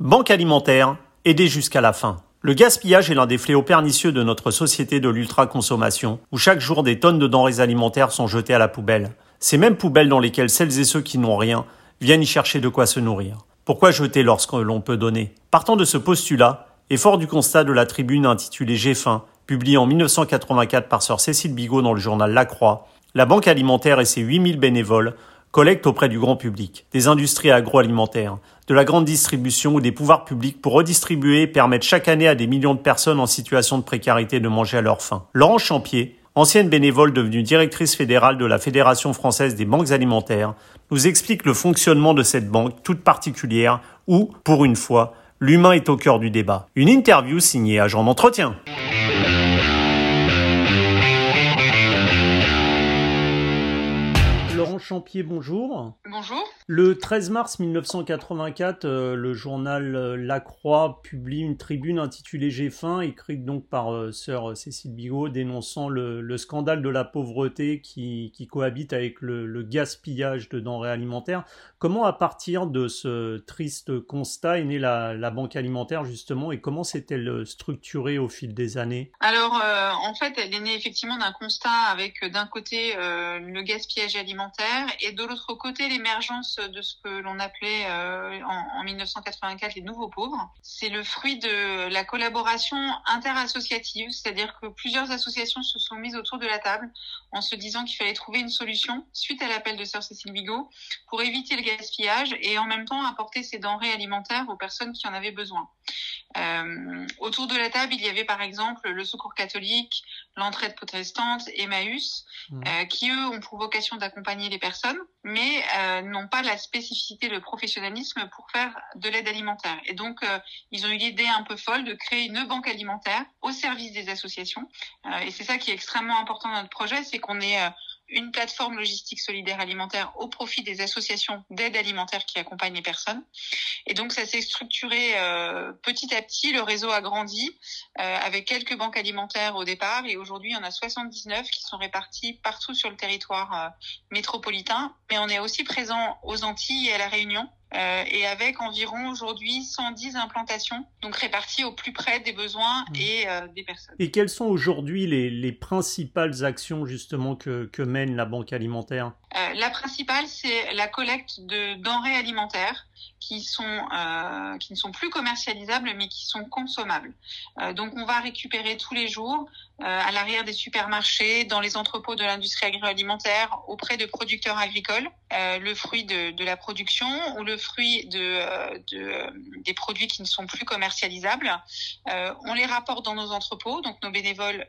Banque alimentaire, aider jusqu'à la fin. Le gaspillage est l'un des fléaux pernicieux de notre société de l'ultra-consommation, où chaque jour des tonnes de denrées alimentaires sont jetées à la poubelle. Ces mêmes poubelles dans lesquelles celles et ceux qui n'ont rien viennent y chercher de quoi se nourrir. Pourquoi jeter lorsque l'on peut donner? Partant de ce postulat, et fort du constat de la tribune intitulée J'ai faim, publiée en 1984 par sœur Cécile Bigot dans le journal La Croix, la Banque alimentaire et ses 8000 bénévoles collectent auprès du grand public, des industries agroalimentaires, de la grande distribution ou des pouvoirs publics pour redistribuer et permettre chaque année à des millions de personnes en situation de précarité de manger à leur faim. Laurent Champier, ancienne bénévole devenue directrice fédérale de la Fédération française des banques alimentaires, nous explique le fonctionnement de cette banque toute particulière où, pour une fois, l'humain est au cœur du débat. Une interview signée Agent d'entretien. Champier, bonjour. Bonjour. Le 13 mars 1984, euh, le journal euh, La Croix publie une tribune intitulée J'ai faim, écrite donc par euh, sœur Cécile Bigot, dénonçant le, scandale de la pauvreté qui, cohabite avec le, gaspillage de denrées alimentaires. Comment, à partir de ce triste constat, est née la, Banque alimentaire justement et comment s'est-elle structurée au fil des années? Alors, en fait, elle est née effectivement d'un constat avec d'un côté le gaspillage alimentaire et de l'autre côté l'émergence de ce que l'on appelait euh, en, en, 1984 les nouveaux pauvres. C'est le fruit de la collaboration interassociative, c'est-à-dire que plusieurs associations se sont mises autour de la table en se disant qu'il fallait trouver une solution suite à l'appel de sœur Cécile Bigot pour éviter le gaspillage et en même temps apporter ces denrées alimentaires aux personnes qui en avaient besoin. Euh, autour de la table, il y avait par exemple le Secours catholique, l'entraide protestante, Emmaüs, mmh. euh, qui eux ont pour vocation d'accompagner les mais euh, n'ont pas la spécificité, le professionnalisme pour faire de l'aide alimentaire. Et donc, euh, ils ont eu l'idée un peu folle de créer une banque alimentaire au service des associations. Euh, et c'est ça qui est extrêmement important dans notre projet, c'est qu'on est une plateforme logistique solidaire alimentaire au profit des associations d'aide alimentaire qui accompagnent les personnes. Et donc ça s'est structuré euh, petit à petit, le réseau a grandi euh, avec quelques banques alimentaires au départ. Et aujourd'hui il y en a 79 qui sont réparties partout sur le territoire euh, métropolitain, mais on est aussi présent aux Antilles et à la Réunion euh, et avec environ aujourd'hui 110 implantations, donc réparties au plus près des besoins mmh. et euh, des personnes. Et quelles sont aujourd'hui les, les, principales actions justement que, que mène la Banque alimentaire? Euh, La principale, c'est la collecte de denrées alimentaires euh, qui ne sont plus commercialisables mais qui sont consommables. Euh, donc on va récupérer tous les jours euh, à l'arrière des supermarchés, dans les entrepôts de l'industrie agroalimentaire, auprès de producteurs agricoles, le fruit de, la production ou le fruit de, de, des produits qui ne sont plus commercialisables. on les rapporte dans nos entrepôts, donc nos bénévoles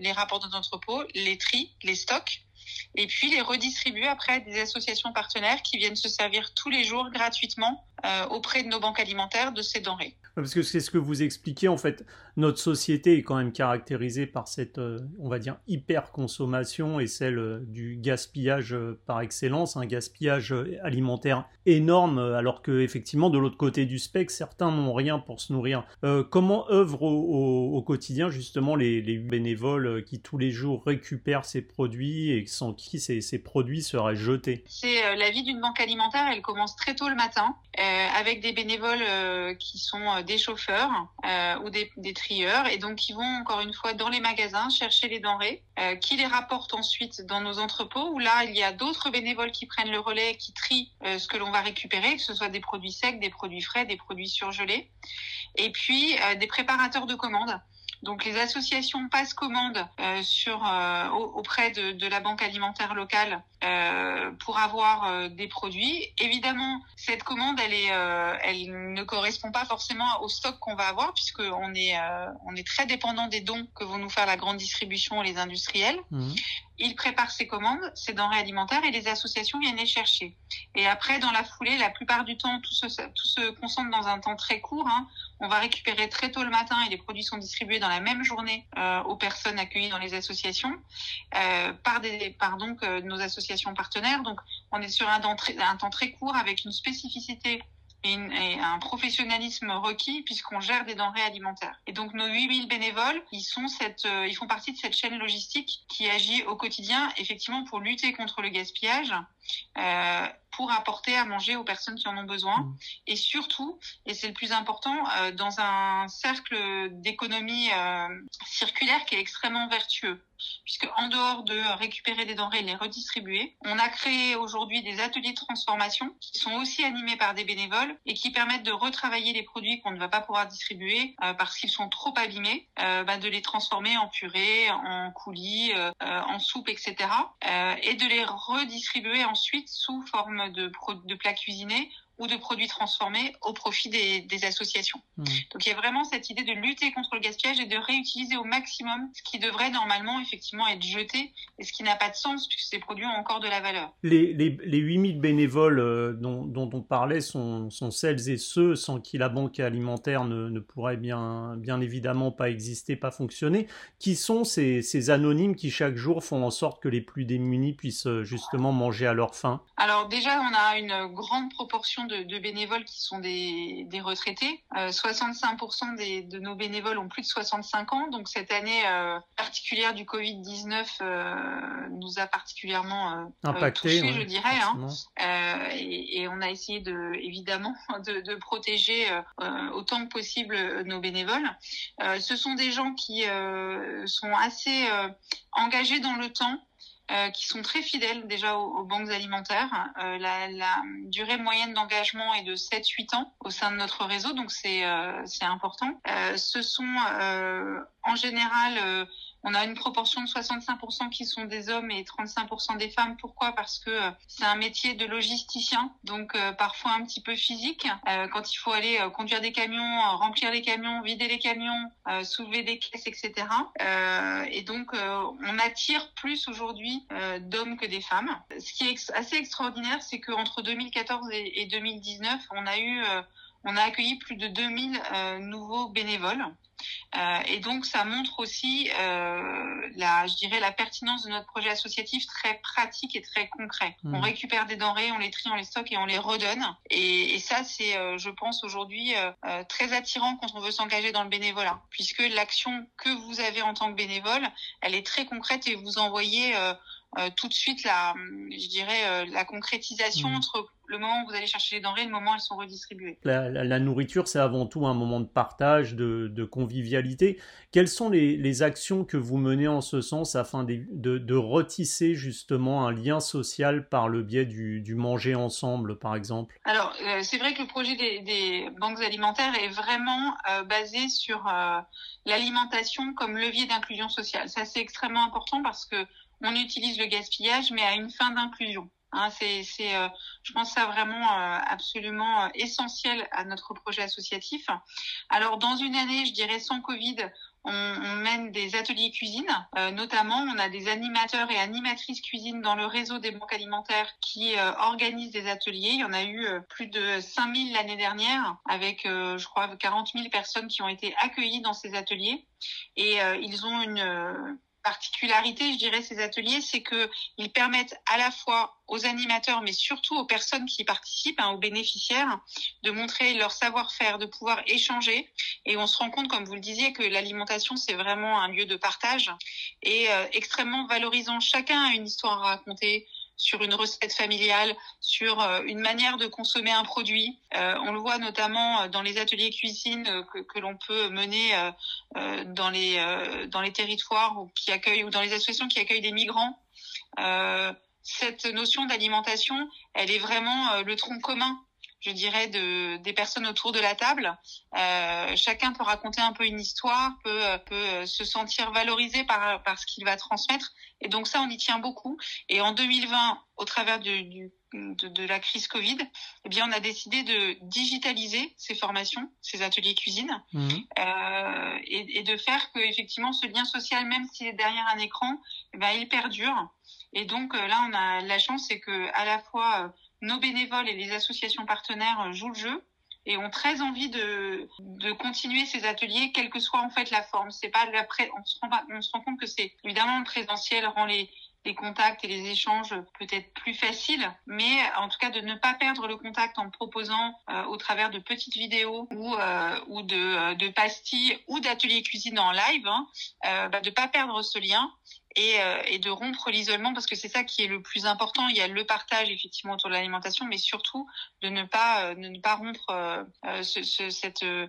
les rapportent dans nos entrepôts, les trient, les stockent et puis les redistribuer après des associations partenaires qui viennent se servir tous les jours gratuitement euh, auprès de nos banques alimentaires de ces denrées. Parce que c'est ce que vous expliquez, en fait, notre société est quand même caractérisée par cette, euh, on va dire, hyper-consommation et celle euh, du gaspillage par excellence, un gaspillage alimentaire énorme, alors que effectivement, de l'autre côté du spectre, certains n'ont rien pour se nourrir. comment œuvrent au, quotidien justement les, les, bénévoles qui tous les jours récupèrent ces produits et sans qui ces, produits seraient jetés? C'est la vie d'une banque alimentaire, elle commence très tôt le matin. Euh, avec des bénévoles euh, qui sont euh, des chauffeurs ou des, trieurs. Et donc qui vont encore une fois dans les magasins chercher les denrées, qui les rapportent ensuite dans nos entrepôts où là il y a d'autres bénévoles qui prennent le relais, qui trient ce que l'on va récupérer, que ce soit des produits secs, des produits frais, des produits surgelés, et puis des préparateurs de commandes donc les associations passent commande euh, euh, auprès de, la banque alimentaire locale euh, pour avoir des produits. Évidemment, cette commande, elle ne correspond pas forcément au stock qu'on va avoir puisque on est, on est très dépendant des dons que vont nous faire la grande distribution et les industriels. Mmh. Ils préparent ces commandes, ces denrées alimentaires et les associations viennent les chercher. Et après, dans la foulée, la plupart du temps, tout se, tout se concentre dans un temps très court. Hein. On va récupérer très tôt le matin et les produits sont distribués dans la même journée euh, aux personnes accueillies dans les associations euh, par, des, par donc euh, nos associations partenaires. Donc, on est sur un un temps très court avec une spécificité et, un professionnalisme requis puisqu'on gère des denrées alimentaires. Et donc nos 8000 bénévoles, ils sont cette, euh, ils font partie de cette chaîne logistique qui agit au quotidien effectivement pour lutter contre le gaspillage, euh, pour apporter à manger aux personnes qui en ont besoin. Mmh. Et surtout, et c'est le plus important, dans un cercle d'économie circulaire qui est extrêmement vertueux puisque en dehors de récupérer des denrées et les redistribuer, on a créé aujourd'hui des ateliers de transformation qui sont aussi animés par des bénévoles et qui permettent de retravailler les produits qu'on ne va pas pouvoir distribuer euh, parce qu'ils sont trop abîmés, euh, bah, de les transformer en purée, en coulis, euh, en soupe, etc. et de les redistribuer ensuite sous forme de, de plats cuisinés ou de produits transformés au profit des, des associations. Mmh. Donc il y a vraiment cette idée de lutter contre le gaspillage et de réutiliser au maximum ce qui devrait normalement effectivement être jeté et ce qui n'a pas de sens puisque ces produits ont encore de la valeur. Les, les, les 8000 bénévoles euh, dont, dont, on parlait sont, sont, celles et ceux sans qui la banque alimentaire ne, ne, pourrait bien, bien évidemment pas exister, pas fonctionner. Qui sont ces, ces anonymes qui chaque jour font en sorte que les plus démunis puissent euh, justement manger à leur faim? Alors déjà on a une grande proportion de, bénévoles qui sont des, des retraités. 65% euh, des, de nos bénévoles ont plus de 65 ans. Donc cette année euh, particulière du Covid-19 euh, nous a particulièrement impacté, touchés, je dirais. Hein. Et, et, on a essayé de, évidemment de, de protéger autant que possible nos bénévoles. ce sont des gens qui sont assez engagés dans le temps. Euh, qui sont très fidèles déjà aux, banques alimentaires. Euh, la, la, durée moyenne d'engagement est de 7-8 ans au sein de notre réseau, donc c'est euh, important. Euh, ce sont en général on a une proportion de 65% qui sont des hommes et 35% des femmes. Pourquoi? Parce que euh, c'est un métier de logisticien, donc euh, parfois un petit peu physique. Euh, quand il faut aller conduire des camions, remplir les camions, vider les camions, soulever des caisses, etc. et donc on attire plus aujourd'hui d'hommes que des femmes. Ce qui est assez extraordinaire, c'est qu'entre 2014 et 2019, on a eu on a accueilli plus de 2000 nouveaux bénévoles. Euh, et donc, ça montre aussi, euh, la, je dirais, la pertinence de notre projet associatif très pratique et très concret. Mmh. On récupère des denrées, on les trie, on les stocke et on les redonne. Et, et ça, c'est, euh, je pense, aujourd'hui très attirant quand on veut s'engager dans le bénévolat, puisque l'action que vous avez en tant que bénévole, elle est très concrète et vous envoyez tout de suite la, je dirais, la concrétisation mmh. entre le moment où vous allez chercher les denrées, le moment où elles sont redistribuées. La, nourriture, c'est avant tout un moment de partage, de, convivialité. Quelles sont les, actions que vous menez en ce sens afin de, retisser justement un lien social par le biais du, manger ensemble, par exemple? Alors, euh, c'est vrai que le projet des, banques alimentaires est vraiment euh, basé sur euh, l'alimentation comme levier d'inclusion sociale. Ça, c'est extrêmement important parce que on utilise le gaspillage, mais à une fin d'inclusion. Hein, c'est, euh, je pense, ça vraiment euh, absolument euh, essentiel à notre projet associatif. Alors, dans une année, je dirais sans Covid, on, mène des ateliers cuisine, notamment on a des animateurs et animatrices cuisine dans le réseau des banques alimentaires qui organisent des ateliers. Il y en a eu plus de 5000 l'année dernière avec, je crois, 40 000 personnes qui ont été accueillies dans ces ateliers. Et ils ont une particularité, je dirais, ces ateliers, c'est que ils permettent à la fois aux animateurs, mais surtout aux personnes qui participent, hein, aux bénéficiaires, de montrer leur savoir-faire, de pouvoir échanger. Et on se rend compte, comme vous le disiez, que l'alimentation, c'est vraiment un lieu de partage et euh, extrêmement valorisant. Chacun a une histoire à raconter sur une recette familiale, sur euh, une manière de consommer un produit. Euh, on le voit notamment euh, dans les ateliers cuisine que, que l'on peut mener dans les dans les territoires qui accueillent ou dans les associations qui accueillent des migrants. cette notion d'alimentation, elle est vraiment le tronc commun je dirais, de, des personnes autour de la table. Euh, chacun peut raconter un peu une histoire, peut, peut se sentir valorisé par, par ce qu'il va transmettre. Et donc ça, on y tient beaucoup. Et en 2020, au travers du, du de, de, la crise Covid, eh bien, on a décidé de digitaliser ces formations, ces ateliers cuisine, mmh. euh, et, et, de faire que effectivement ce lien social, même s'il est derrière un écran, eh ben, il perdure. Et donc euh, là, on a la chance, c'est que à la fois euh, nos bénévoles et les associations partenaires euh, jouent le jeu et ont très envie de, de continuer ces ateliers, quelle que soit en fait la forme. C'est pas la on se rend compte que c'est évidemment le présentiel rend les les contacts et les échanges peut-être plus faciles, mais en tout cas de ne pas perdre le contact en proposant euh, au travers de petites vidéos ou euh, ou de, de pastilles ou d'ateliers cuisine en live, hein, euh, bah, de pas perdre ce lien et, et de rompre l'isolement parce que c'est ça qui est le plus important. Il y a le partage effectivement autour de l'alimentation, mais surtout de ne pas de ne pas rompre ce, ce, cette euh,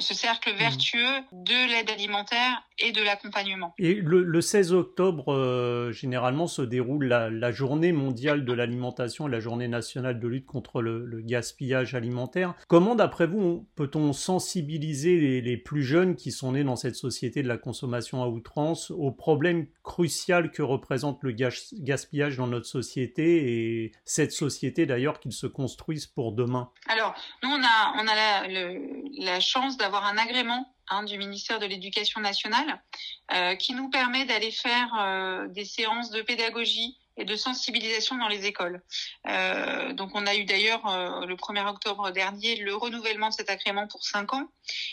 ce cercle mhm. vertueux de l'aide alimentaire et de l'accompagnement. Et le, 16 octobre, euh, généralement, se déroule la, journée mondiale de l'alimentation et la journée nationale de lutte contre le, gaspillage alimentaire. Comment, d'après vous, peut-on sensibiliser les, plus jeunes qui sont nés dans cette société de la consommation à outrance au problème crucial que représente le gaspillage dans notre société et cette société d'ailleurs qu'ils se construisent pour demain? Alors, nous, on a, on a la, la chance d'avoir un agrément hein, du ministère de l'Éducation nationale euh, qui nous permet d'aller faire euh, des séances de pédagogie et de sensibilisation dans les écoles. Euh, donc on a eu d'ailleurs euh, le 1er octobre dernier le renouvellement de cet agrément pour 5 ans.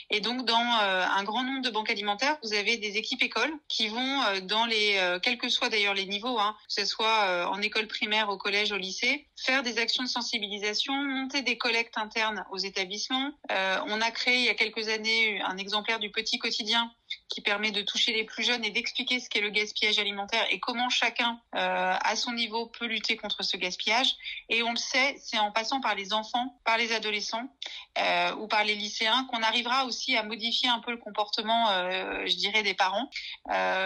Et donc dans euh, un grand nombre de banques alimentaires, vous avez des équipes écoles qui vont dans les, quels que soient d'ailleurs les niveaux, hein, que ce soit en école primaire, au collège, au lycée, faire des actions de sensibilisation, monter des collectes internes aux établissements. on a créé il y a quelques années un exemplaire du petit quotidien qui permet de toucher les plus jeunes et d'expliquer ce qu'est le gaspillage alimentaire et comment chacun euh, à son niveau peut lutter contre ce gaspillage. Et on le sait, c'est en passant par les enfants, par les adolescents euh, ou par les lycéens qu'on arrivera aussi à modifier un peu le comportement, euh, je dirais, des parents,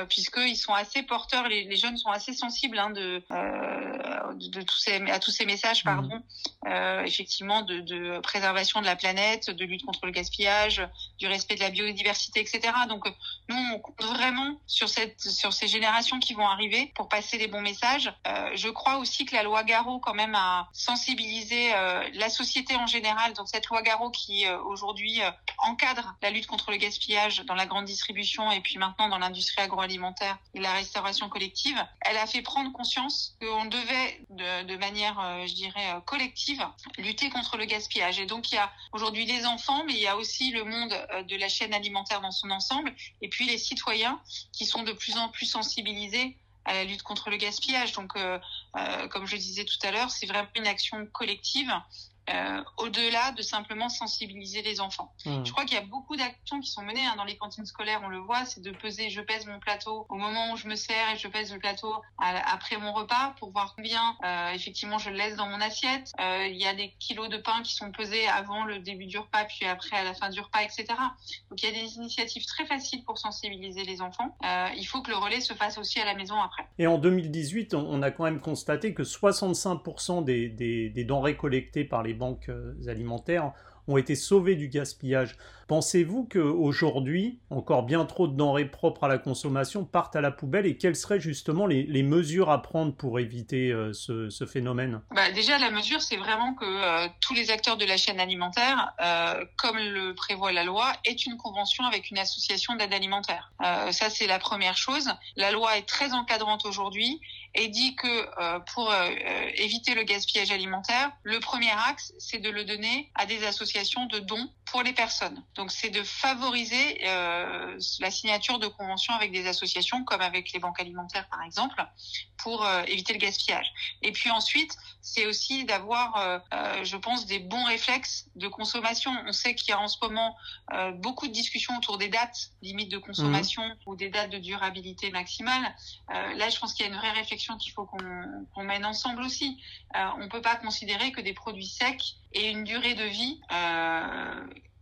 puisqu'ils sont assez porteurs, les, les, jeunes sont assez sensibles hein, de, de, de, tous ces, à tous ces messages, mmh. pardon, effectivement, de, de préservation de la planète, de lutte contre le gaspillage, du respect de la biodiversité, etc. Donc nous, on compte vraiment sur, ces générations qui vont arriver pour passer les bons messages. Euh, je crois aussi que la loi Garot, quand même, a sensibilisé euh, la société en général. Donc cette loi Garot qui, euh, aujourd'hui, encadre la lutte contre le gaspillage dans la grande distribution et puis maintenant dans l'industrie agroalimentaire et la restauration collective, elle a fait prendre conscience qu'on devait, de, de manière, je dirais, collective, lutter contre le gaspillage. Et donc il y a aujourd'hui les enfants, mais il y a aussi le monde de la chaîne alimentaire dans son ensemble et puis les citoyens qui sont de plus en plus sensibilisés à la lutte contre le gaspillage. Donc, euh, euh, comme je disais tout à l'heure, c'est vraiment une action collective euh, au-delà de simplement sensibiliser les enfants. Mmh. Je crois qu'il y a beaucoup d'actions qui sont menées hein, dans les cantines scolaires, on le voit, c'est de peser, je pèse mon plateau au moment où je me sers et je pèse le plateau après mon repas pour voir combien euh, effectivement je le laisse dans mon assiette. Euh, il y a des kilos de pain qui sont pesés avant le début du repas, puis après à la fin du repas, etc. Donc il y a des initiatives très faciles pour sensibiliser les enfants. Il faut que le relais se fasse aussi à la maison après. Et en 2018, on a quand même constaté que 65% des, des, des denrées collectées par les banques euh, alimentaires ont été sauvés du gaspillage. Pensez-vous qu'aujourd'hui, encore bien trop de denrées propres à la consommation partent à la poubelle et quelles seraient justement les, mesures à prendre pour éviter euh, ce, phénomène? Bah Déjà, la mesure, c'est vraiment que euh, tous les acteurs de la chaîne alimentaire, euh, comme le prévoit la loi, aient une convention avec une association d'aide alimentaire. Ça, c'est la première chose. La loi est très encadrante aujourd'hui et dit que pour éviter le gaspillage alimentaire, le premier axe, c'est de le donner à des associations de dons pour les personnes. Donc c'est de favoriser euh, la signature de conventions avec des associations comme avec les banques alimentaires par exemple pour euh, éviter le gaspillage. Et puis ensuite, c'est aussi d'avoir, euh, euh, je pense, des bons réflexes de consommation. On sait qu'il y a en ce moment euh, beaucoup de discussions autour des dates limites de consommation mmh. ou des dates de durabilité maximale. là, je pense qu'il y a une vraie réflexion qu'il faut qu'on qu mène ensemble aussi. on peut pas considérer que des produits secs aient une durée de vie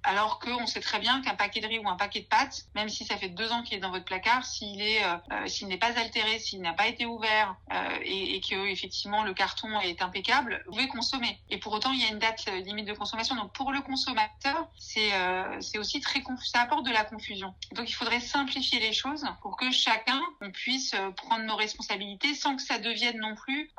alors qu'on sait très bien qu'un paquet de riz ou un paquet de pâtes, même si ça fait deux ans qu'il est dans votre placard, s'il est, euh, euh s'il n'est pas altéré, s'il n'a pas été ouvert euh, et, et, que effectivement le carton est impeccable, vous pouvez consommer. Et pour autant, il y a une date limite de consommation. Donc pour le consommateur, c'est euh, c'est aussi très confus, ça apporte de la confusion. Donc il faudrait simplifier les choses pour que chacun on puisse prendre nos responsabilités sans que ça devienne non plus,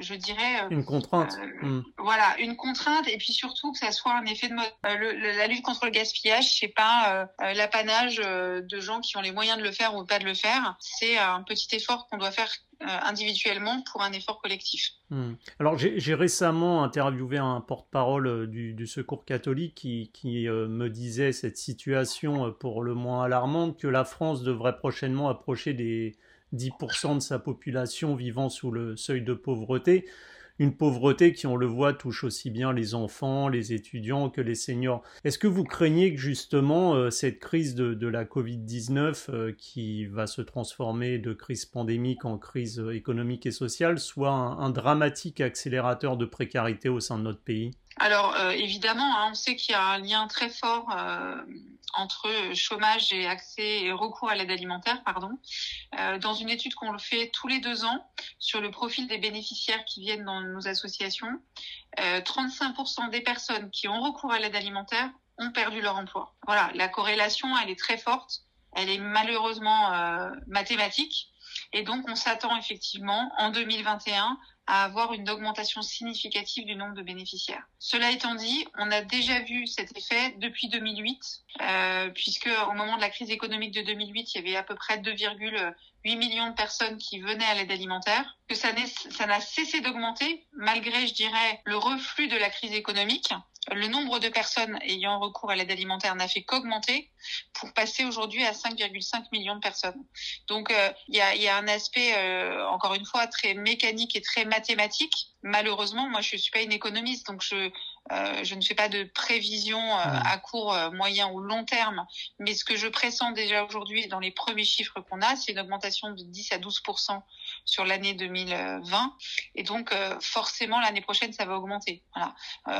je dirais, une contrainte. Mmh. Voilà, une contrainte et puis surtout que ça soit un effet de mode. Le, le, la lutte contre le gaspillage, c'est pas euh, euh, l'apanage euh, de gens qui ont les moyens de le faire ou pas de le faire. C'est un petit effort qu'on doit faire individuellement pour un effort collectif. Hmm. Alors j'ai récemment interviewé un porte-parole du, Secours catholique qui, me disait cette situation pour le moins alarmante que la France devrait prochainement approcher des 10% de sa population vivant sous le seuil de pauvreté. Une pauvreté qui, on le voit, touche aussi bien les enfants, les étudiants que les seniors. Est-ce que vous craignez que justement euh, cette crise de, la Covid-19 euh, qui va se transformer de crise pandémique en crise économique et sociale soit un dramatique accélérateur de précarité au sein de notre pays? Alors euh, évidemment, hein, on sait qu'il y a un lien très fort euh, entre chômage et accès et recours à l'aide alimentaire, pardon. Euh, dans une étude qu'on fait tous les deux ans sur le profil des bénéficiaires qui viennent dans nos associations, 35% des personnes qui ont recours à l'aide alimentaire ont perdu leur emploi. Voilà, la corrélation, elle est très forte, elle est malheureusement mathématique, et donc on s'attend effectivement en 2021 à avoir une augmentation significative du nombre de bénéficiaires. Cela étant dit, on a déjà vu cet effet depuis 2008, euh, puisque au moment de la crise économique de 2008, il y avait à peu près 2,8 millions de personnes qui venaient à l'aide alimentaire, que ça n'a cessé d'augmenter malgré, je dirais, le reflux de la crise économique le nombre de personnes ayant recours à l'aide alimentaire n'a fait qu'augmenter pour passer aujourd'hui à 5,5 millions de personnes. Donc euh, il y, a, un aspect, euh, encore une fois, très mécanique et très mathématique. Malheureusement, moi je suis pas une économiste, donc je euh, je ne fais pas de prévision à court, moyen ou long terme, mais ce que je pressens déjà aujourd'hui dans les premiers chiffres qu'on a, c'est une augmentation de 10 à 12% sur l'année 2020, et donc forcément l'année prochaine ça va augmenter. Voilà,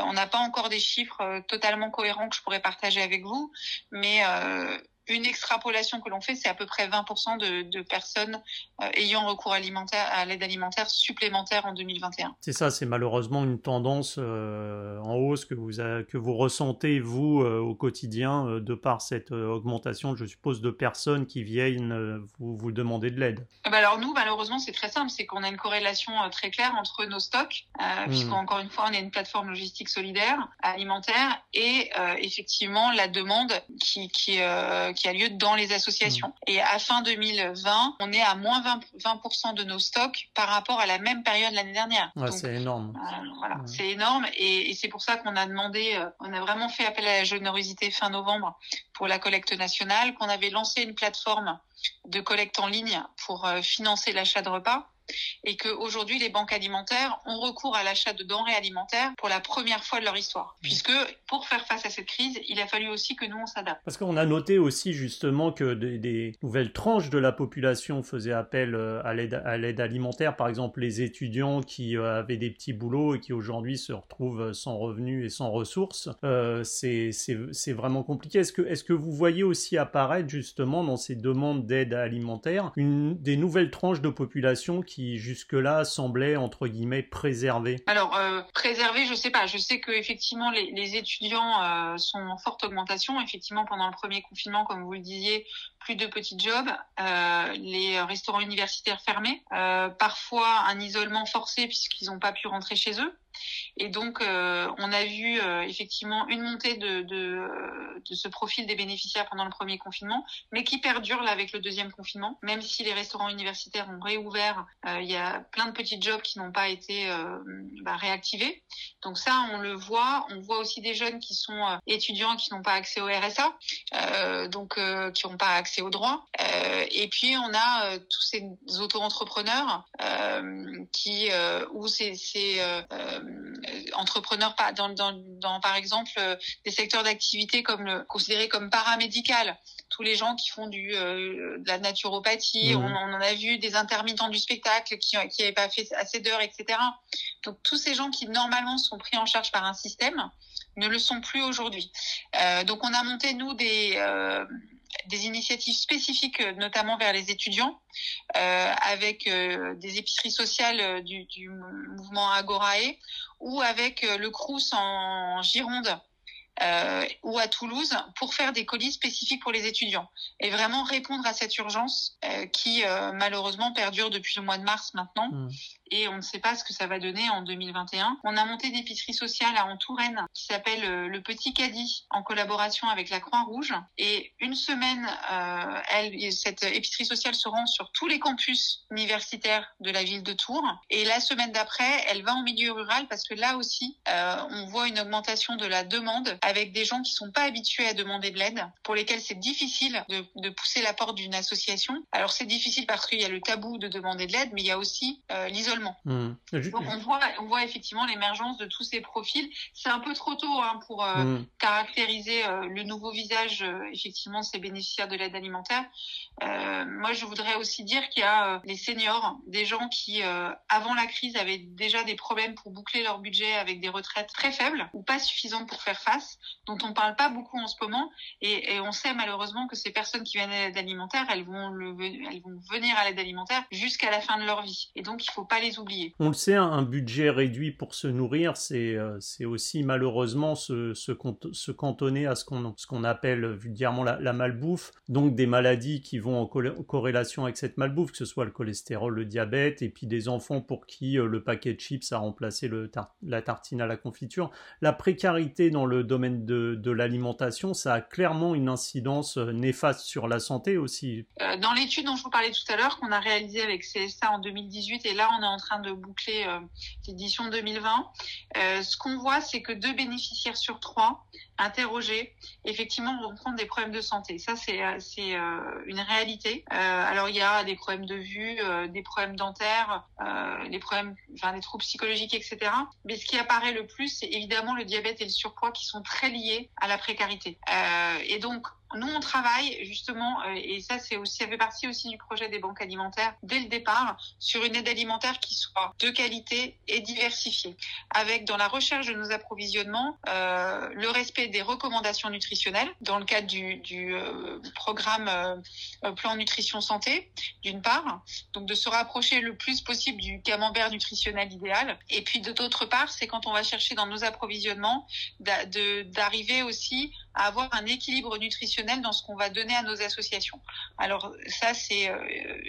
on n'a pas encore des chiffres euh, totalement cohérents que je pourrais partager avec vous, mais euh, une extrapolation que l'on fait, c'est à peu près 20% de, de personnes euh, ayant recours alimentaire, à l'aide alimentaire supplémentaire en 2021. C'est ça, c'est malheureusement une tendance euh, en hausse que vous, que vous ressentez, vous, euh, au quotidien, de par cette augmentation, je suppose, de personnes qui viennent vous, vous demander de l'aide. Ah bah alors nous, malheureusement, c'est très simple, c'est qu'on a une corrélation très claire entre nos stocks, hmm. puisqu'encore une fois, on est une plateforme logistique solidaire, alimentaire, et effectivement la demande qui, qui qui a lieu dans les associations. Mmh. Et à fin 2020, on est à moins 20%, de nos stocks par rapport à la même période l'année dernière. c'est énorme. Euh, voilà, c'est énorme. Et, et c'est pour ça qu'on a demandé, euh, on a vraiment fait appel à la générosité fin novembre pour la collecte nationale, qu'on avait lancé une plateforme de collecte en ligne pour euh, financer l'achat de repas et qu'aujourd'hui les banques alimentaires ont recours à l'achat de denrées alimentaires pour la première fois de leur histoire. Mmh. Puisque pour faire face à cette crise, il a fallu aussi que nous on s'adapte. Parce qu'on a noté aussi justement que des, nouvelles tranches de la population faisaient appel euh, à l'aide alimentaire, par exemple les étudiants qui euh, avaient des petits boulots et qui aujourd'hui se retrouvent sans revenus et sans ressources. Euh, c'est vraiment compliqué. Est-ce que est-ce que vous voyez aussi apparaître justement dans ces demandes d'aide alimentaire une des nouvelles tranches de population qui jusque-là semblait entre guillemets préservé Alors euh, préservé, je sais pas. Je sais que effectivement les, les étudiants euh, sont en forte augmentation. Effectivement, pendant le premier confinement, comme vous le disiez, plus de petits jobs, euh, les restaurants universitaires fermés, euh, parfois un isolement forcé puisqu'ils n'ont pas pu rentrer chez eux. Et donc, euh, on a vu euh, effectivement une montée de, de, de, ce profil des bénéficiaires pendant le premier confinement, mais qui perdure là avec le deuxième confinement. Même si les restaurants universitaires ont réouvert, euh, il y a plein de petits jobs qui n'ont pas été bah, réactivés. Donc ça, on le voit. On voit aussi des jeunes qui sont étudiants qui n'ont pas accès au RSA, donc qui n'ont pas accès aux droits. et puis on a tous ces auto-entrepreneurs qui, où c'est euh, entrepreneurs dans, dans, dans, par exemple euh, des secteurs d'activité comme le, considérés comme paramédical tous les gens qui font du euh, de la naturopathie, mmh. on, on, en a vu des intermittents du spectacle qui qui n'avaient pas fait assez d'heures, etc. Donc tous ces gens qui normalement sont pris en charge par un système ne le sont plus aujourd'hui. Euh, donc on a monté nous des euh, des initiatives spécifiques, euh, notamment vers les étudiants, euh, avec euh, des épiceries sociales du, du mouvement Agorae ou avec le Crous en Gironde euh, ou à Toulouse pour faire des colis spécifiques pour les étudiants et vraiment répondre à cette urgence euh, qui euh, malheureusement perdure depuis le mois de mars maintenant mmh. Et on ne sait pas ce que ça va donner en 2021. On a monté une épicerie sociale à Touraine qui s'appelle euh, le Petit Caddie en collaboration avec la Croix-Rouge et une semaine elle cette épicerie sociale se rend sur tous les campus universitaires de la ville de Tours et la semaine d'après elle va en milieu rural parce que là aussi on voit une augmentation de la demande avec des gens qui sont pas habitués à demander de l'aide, pour lesquels c'est difficile de, pousser la porte d'une association. Alors c'est difficile parce qu'il y a le tabou de demander de l'aide, mais il y a aussi euh, l'isolement Mmh. Donc on voit, on voit effectivement l'émergence de tous ces profils. C'est un peu trop tôt hein, pour euh, mmh. caractériser euh, le nouveau visage, euh, effectivement, ces bénéficiaires de l'aide alimentaire. moi, je voudrais aussi dire qu'il y a les seniors, des gens qui, avant la crise, avaient déjà des problèmes pour boucler leur budget avec des retraites très faibles ou pas suffisantes pour faire face, dont on parle pas beaucoup en ce moment. Et, et on sait malheureusement que ces personnes qui viennent à l'aide alimentaire, elles vont, le, elles vont venir à l'aide alimentaire jusqu'à la fin de leur vie. Et donc, il faut pas les oublier. On le sait, un budget réduit pour se nourrir, c'est euh, aussi malheureusement se, se, se cantonner à ce qu'on appelle vulgairement la, la, malbouffe, donc des maladies qui vont en, corrélation avec cette malbouffe, que ce soit le cholestérol, le diabète, et puis des enfants pour qui euh, le paquet de chips a remplacé le la tartine à la confiture. La précarité dans le domaine de, de l'alimentation, ça a clairement une incidence euh, néfaste sur la santé aussi. dans l'étude dont je vous parlais tout à l'heure, qu'on a réalisée avec CSA en 2018, et là on est en train de boucler euh, l'édition 2020, euh, ce qu'on voit, c'est que deux bénéficiaires sur trois interrogés, effectivement, prendre des problèmes de santé. Ça, c'est euh, une réalité. alors, il y a des problèmes de vue, des problèmes dentaires, des problèmes, enfin, des troubles psychologiques, etc. Mais ce qui apparaît le plus, c'est évidemment le diabète et le surpoids qui sont très liés à la précarité. et donc, nous, on travaille justement, euh, et ça, c'est aussi, ça fait partie aussi du projet des banques alimentaires dès le départ, sur une aide alimentaire qui soit de qualité et diversifiée, avec dans la recherche de nos approvisionnements euh, le respect des recommandations nutritionnelles dans le cadre du, du euh, programme plan nutrition santé, d'une part, donc de se rapprocher le plus possible du camembert nutritionnel idéal, et puis de d'autre part, c'est quand on va chercher dans nos approvisionnements d'arriver aussi à avoir un équilibre nutritionnel dans ce qu'on va donner à nos associations. Alors ça, c'est, euh,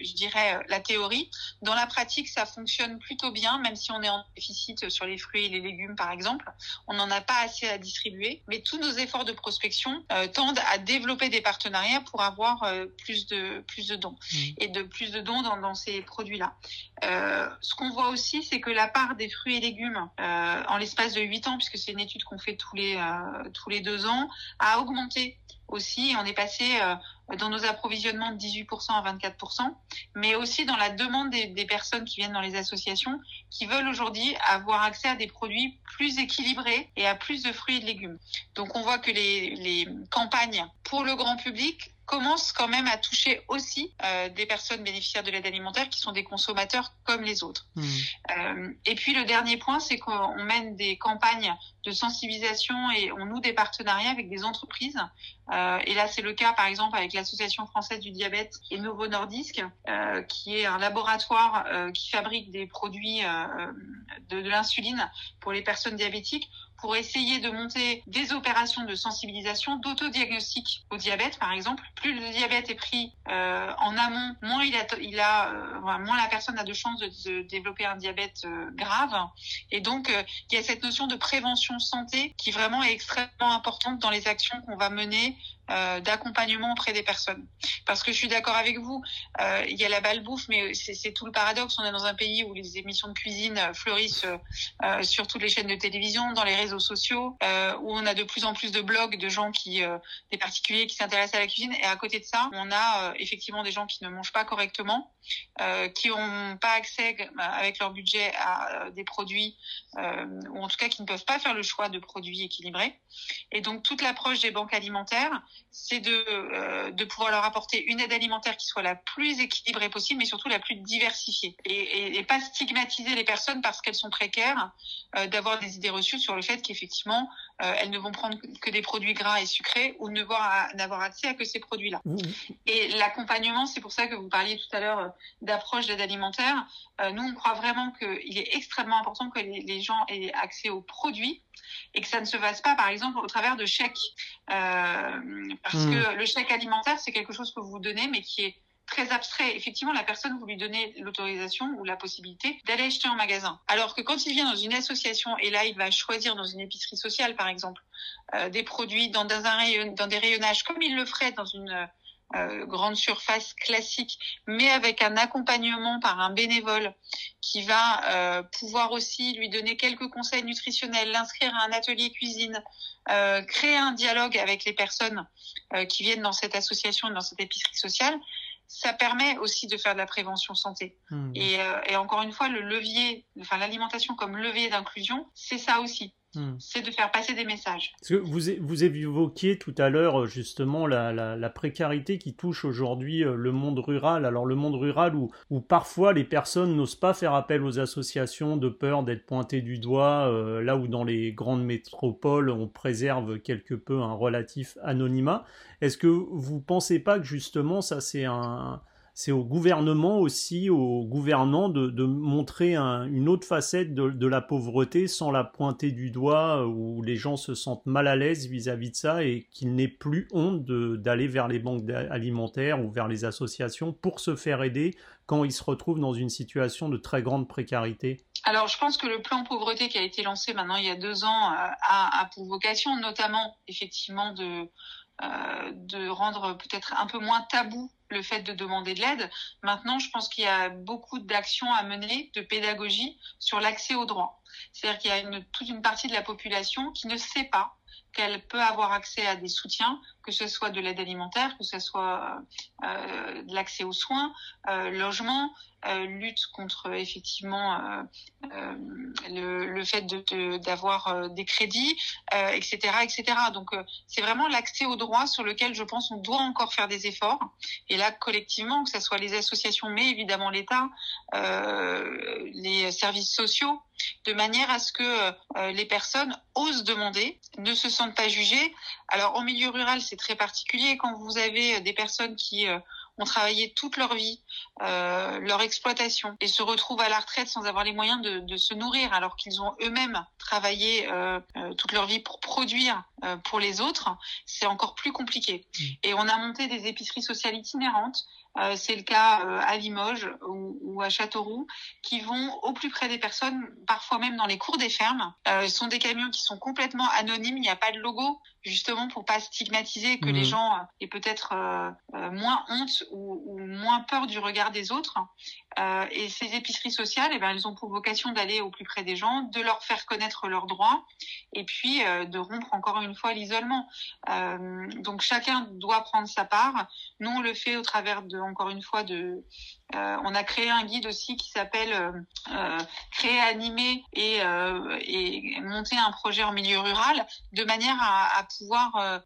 je dirais, euh, la théorie. Dans la pratique, ça fonctionne plutôt bien, même si on est en déficit sur les fruits et les légumes, par exemple. On n'en a pas assez à distribuer, mais tous nos efforts de prospection euh, tendent à développer des partenariats pour avoir plus de plus de dons mmh. et de plus de dons dans, dans ces produits-là. ce qu'on voit aussi, c'est que la part des fruits et légumes en l'espace de 8 ans, puisque c'est une étude qu'on fait tous les tous les deux ans, a augmenté aussi. On est passé euh, dans nos approvisionnements de 18% à 24%, mais aussi dans la demande des, personnes qui viennent dans les associations, qui veulent aujourd'hui avoir accès à des produits plus équilibrés et à plus de fruits et de légumes. Donc on voit que les, les campagnes pour le grand public commence quand même à toucher aussi euh, des personnes bénéficiaires de l'aide alimentaire qui sont des consommateurs comme les autres. Mmh. Euh, et puis le dernier point, c'est qu'on mène des campagnes de sensibilisation et on noue des partenariats avec des entreprises. Euh, et là, c'est le cas par exemple avec l'Association française du diabète et Novo Nordisk, qui est un laboratoire qui fabrique des produits de, de l'insuline pour les personnes diabétiques pour essayer de monter des opérations de sensibilisation, d'autodiagnostic au diabète, par exemple. Plus le diabète est pris euh, en amont, moins il a, euh, moins la personne a de chances de, développer un diabète euh, grave. Et donc, il y a cette notion de prévention santé qui vraiment est extrêmement importante dans les actions qu'on va mener euh, d'accompagnement auprès des personnes. Parce que je suis d'accord avec vous, euh, il y a la balle bouffe, mais c'est tout le paradoxe. On est dans un pays où les émissions de cuisine fleurissent euh, sur toutes les chaînes de télévision, dans les réseaux sociaux, où on a de plus en plus de blogs de gens qui, des particuliers qui s'intéressent à la cuisine. Et à côté de ça, on a effectivement des gens qui ne mangent pas correctement, qui n'ont pas accès avec leur budget à des produits, ou en tout cas qui ne peuvent pas faire le choix de produits équilibrés. Et donc toute l'approche des banques alimentaires, c'est de, euh, de pouvoir leur apporter une aide alimentaire qui soit la plus équilibrée possible, mais surtout la plus diversifiée. Et, et, pas stigmatiser les personnes parce qu'elles sont précaires, euh, d'avoir des idées reçues sur le fait qu'effectivement, euh, elles ne vont prendre que des produits gras et sucrés ou ne n'avoir accès à que ces produits-là. Mmh. Et l'accompagnement, c'est pour ça que vous parliez tout à l'heure d'approche d'aide alimentaire. nous, on croit vraiment qu'il est extrêmement important que les, les gens aient accès aux produits et que ça ne se fasse pas, par exemple, au travers de chèques. Euh, parce hmm. que le chèque alimentaire, c'est quelque chose que vous donnez, mais qui est très abstrait. Effectivement, la personne, vous lui donnez l'autorisation ou la possibilité d'aller acheter en magasin. Alors que quand il vient dans une association et là, il va choisir dans une épicerie sociale, par exemple, euh, des produits dans, un rayon, dans des rayonnages comme il le ferait dans une euh, grande surface classique, mais avec un accompagnement par un bénévole qui va euh, pouvoir aussi lui donner quelques conseils nutritionnels, l'inscrire à un atelier cuisine, créer un dialogue avec les personnes qui viennent dans cette association, dans cette épicerie sociale, ça permet aussi de faire de la prévention santé. Mmh. Et, et, encore une fois, le levier, enfin l'alimentation comme levier d'inclusion, c'est ça aussi. Hmm. c'est de faire passer des messages. que vous, vous évoquiez tout à l'heure justement la, la, précarité qui touche aujourd'hui euh, le monde rural. Alors le monde rural où, où parfois les personnes n'osent pas faire appel aux associations de peur d'être pointées du doigt, euh, là où dans les grandes métropoles on préserve quelque peu un relatif anonymat. Est-ce que vous pensez pas que justement ça c'est un c'est au gouvernement aussi, aux gouvernants, de, montrer une autre facette de, la pauvreté sans la pointer du doigt, euh, où les gens se sentent mal à l'aise vis-à-vis de ça et qu'il n'ait plus honte d'aller vers les banques alimentaires ou vers les associations pour se faire aider quand ils se retrouvent dans une situation de très grande précarité. Alors, je pense que le plan pauvreté qui a été lancé maintenant il y a deux ans euh, a, pour vocation notamment effectivement euh, de rendre peut-être un peu moins tabou le fait de demander de l'aide. Maintenant, je pense qu'il y a beaucoup d'actions à mener, de pédagogie sur l'accès aux droits. C'est-à-dire qu'il y a toute une partie de la population qui ne sait pas qu'elle peut avoir accès à des soutiens, que ce soit de l'aide alimentaire, que ce soit euh, de l'accès aux soins, euh, logement, euh, lutte contre effectivement le, fait d'avoir de, des crédits, etc., etc. Donc c'est vraiment l'accès aux droits sur lequel je pense on doit encore faire des efforts. Et là collectivement, que ce soit les associations, mais évidemment l'État, les services sociaux, de manière à ce que les personnes osent demander, ne se sentent pas jugées. Alors en milieu rural, c'est très particulier quand vous avez des personnes qui ont travaillé toute leur vie, euh, leur exploitation, et se retrouvent à la retraite sans avoir les moyens de, de se nourrir, alors qu'ils ont eux-mêmes travaillé euh, euh, toute leur vie pour produire euh, pour les autres, c'est encore plus compliqué. Mmh. Et on a monté des épiceries sociales itinérantes euh, c'est le cas euh, à Limoges ou, ou, à Châteauroux, qui vont au plus près des personnes, parfois même dans les cours des fermes. Euh, ce sont des camions qui sont complètement anonymes, il n'y a pas de logo, justement pour pas stigmatiser, que les mmh. gens aient peut-être moins honte ou, ou, moins peur du regard des autres. Et ces épiceries sociales, eh ben, elles ont pour vocation d'aller au plus près des gens, de leur faire connaître leurs droits, et puis de rompre encore une fois l'isolement. Donc chacun doit prendre sa part. Nous, on le fait au travers de, encore une fois, de, euh, on a créé un guide aussi qui s'appelle euh, créer, animer et, et, monter un projet en milieu rural, de manière à, à pouvoir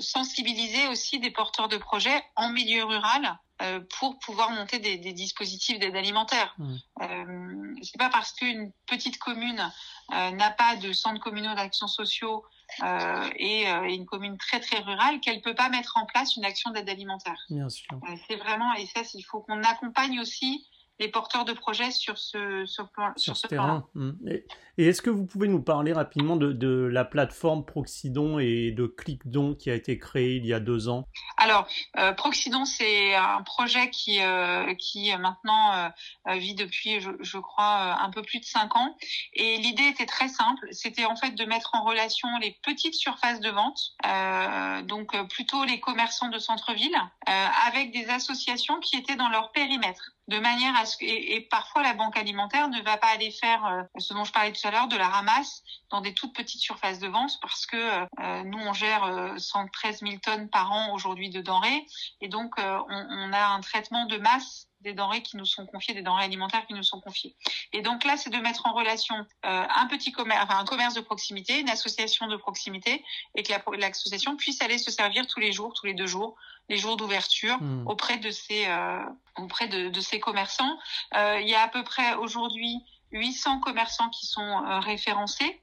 sensibiliser aussi des porteurs de projets en milieu rural euh, pour pouvoir monter des, des dispositifs d'aide alimentaire. Mmh. Euh, c'est pas parce qu'une petite commune euh, n'a pas de centre communaux d'action sociaux euh, et, euh, une commune très très rurale qu'elle peut pas mettre en place une action d'aide alimentaire. Bien sûr. c'est vraiment et ça il faut qu'on accompagne aussi les porteurs de projets sur ce, sur, sur, ce terrain. Mmh. Et, est-ce que vous pouvez nous parler rapidement de, de, la plateforme Proxydon et de ClickDon qui a été créée il y a deux ans? Alors, euh, Proxydon, c'est un projet qui, euh, qui maintenant euh, vit depuis, je, je, crois, un peu plus de cinq ans. Et l'idée était très simple. C'était en fait de mettre en relation les petites surfaces de vente, euh, donc plutôt les commerçants de centre-ville, euh, avec des associations qui étaient dans leur périmètre de manière à ce que, et, parfois la banque alimentaire ne va pas aller faire euh, ce dont je parlais tout à l'heure de la ramasse dans des toutes petites surfaces de vente parce que euh, nous on gère 113 euh, 000 tonnes par an aujourd'hui de denrées et donc on, on, a un traitement de masse des denrées qui nous sont confiées, des denrées alimentaires qui nous sont confiées. Et donc là, c'est de mettre en relation euh, un petit commerce, enfin un commerce de proximité, une association de proximité, et que l'association puisse aller se servir tous les jours, tous les deux jours, les jours d'ouverture mmh. auprès de ces euh, auprès de, de, ces commerçants. Euh, il y a à peu près aujourd'hui 800 commerçants qui sont euh, référencés.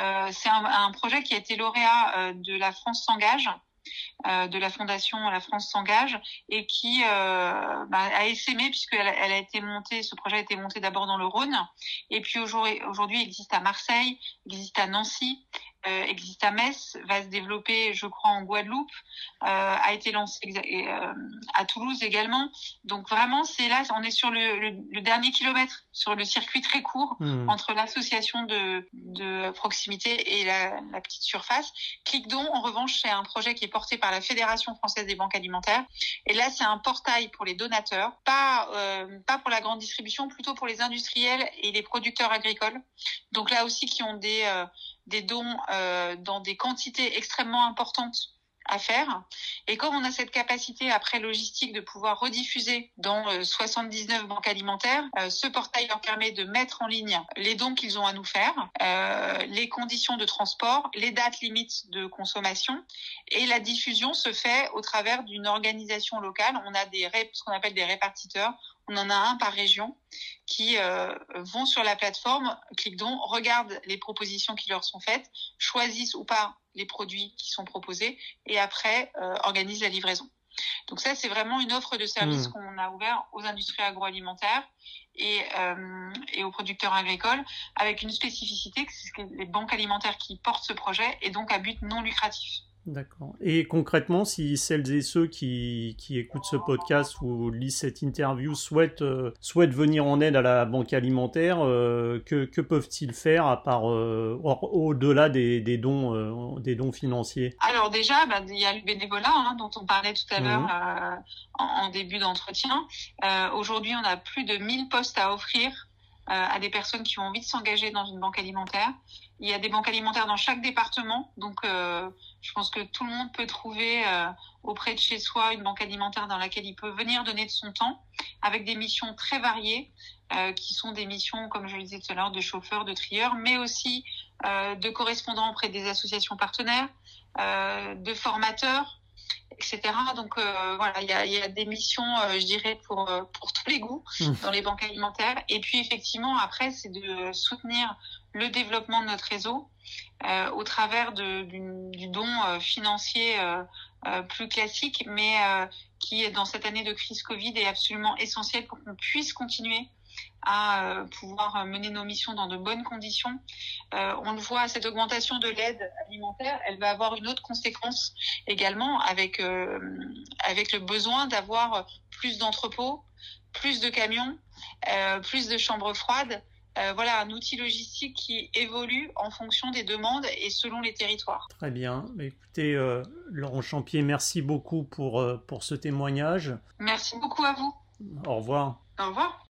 Euh, c'est un, un, projet qui a été lauréat euh, de la France s'engage. De la fondation La France s'engage et qui bah, a essaimé puisqu'elle elle a été montée, ce projet a été monté d'abord dans le Rhône. Et puis aujourd'hui il existe à Marseille, il existe à Nancy, euh, existe à Metz, va se développer, je crois, en Guadeloupe, euh, a été lancé euh, à Toulouse également. Donc vraiment, c'est là, on est sur le, le, le, dernier kilomètre, sur le circuit très court mmh. entre l'association de, de, proximité et la, la petite surface. Clickdon, en revanche, c'est un projet qui est porté par la Fédération française des banques alimentaires. Et là, c'est un portail pour les donateurs, pas pas pour la grande distribution, plutôt pour les industriels et les producteurs agricoles. Donc là aussi, qui ont des des dons euh, dans des quantités extrêmement importantes à faire. Et comme on a cette capacité après logistique de pouvoir rediffuser dans 79 banques alimentaires, ce portail leur permet de mettre en ligne les dons qu'ils ont à nous faire, les conditions de transport, les dates limites de consommation et la diffusion se fait au travers d'une organisation locale. On a des ce qu'on appelle des répartiteurs on en a un par région qui euh, vont sur la plateforme, cliquent donc, regardent les propositions qui leur sont faites, choisissent ou pas les produits qui sont proposés et après euh, organisent la livraison. Donc ça, c'est vraiment une offre de service mmh. qu'on a ouvert aux industries agroalimentaires et, euh, et aux producteurs agricoles, avec une spécificité, que c'est les banques alimentaires qui portent ce projet et donc à but non lucratif. D'accord. Et concrètement, si celles et ceux qui, qui, écoutent ce podcast ou lisent cette interview souhaitent, euh, souhaitent venir en aide à la banque alimentaire, euh, que, que peuvent-ils faire à part euh, au-delà des, des, dons, des dons financiers? Alors déjà, bah, il y a le bénévolat hein, dont on parlait tout à l'heure mmh. en, en, début d'entretien. Aujourd'hui, on a plus de 1000 postes à offrir à des personnes qui ont envie de s'engager dans une banque alimentaire. Il y a des banques alimentaires dans chaque département, donc euh, je pense que tout le monde peut trouver euh, auprès de chez soi une banque alimentaire dans laquelle il peut venir donner de son temps, avec des missions très variées, euh, qui sont des missions, comme je le disais tout à l'heure, de chauffeurs, de trieurs, mais aussi de correspondants auprès des associations partenaires, de formateurs, etc. Donc voilà, il y a, y a, des missions, je dirais, pour, pour tous les goûts mmh. dans les banques alimentaires. Et puis effectivement, après, c'est de soutenir le développement de notre réseau euh, au travers de, du, du, don euh, financier euh, euh, plus classique, mais qui, dans cette année de crise Covid, est absolument essentiel pour qu'on puisse continuer à pouvoir mener nos missions dans de bonnes conditions. on le voit, cette augmentation de l'aide alimentaire, elle va avoir une autre conséquence également avec, avec le besoin d'avoir plus d'entrepôts, plus de camions, plus de chambres froides euh, voilà, un outil logistique qui évolue en fonction des demandes et selon les territoires. Très bien. Bah, écoutez, euh, Laurent Champier, merci beaucoup pour, euh, pour ce témoignage. Merci beaucoup à vous. Au revoir. Au revoir.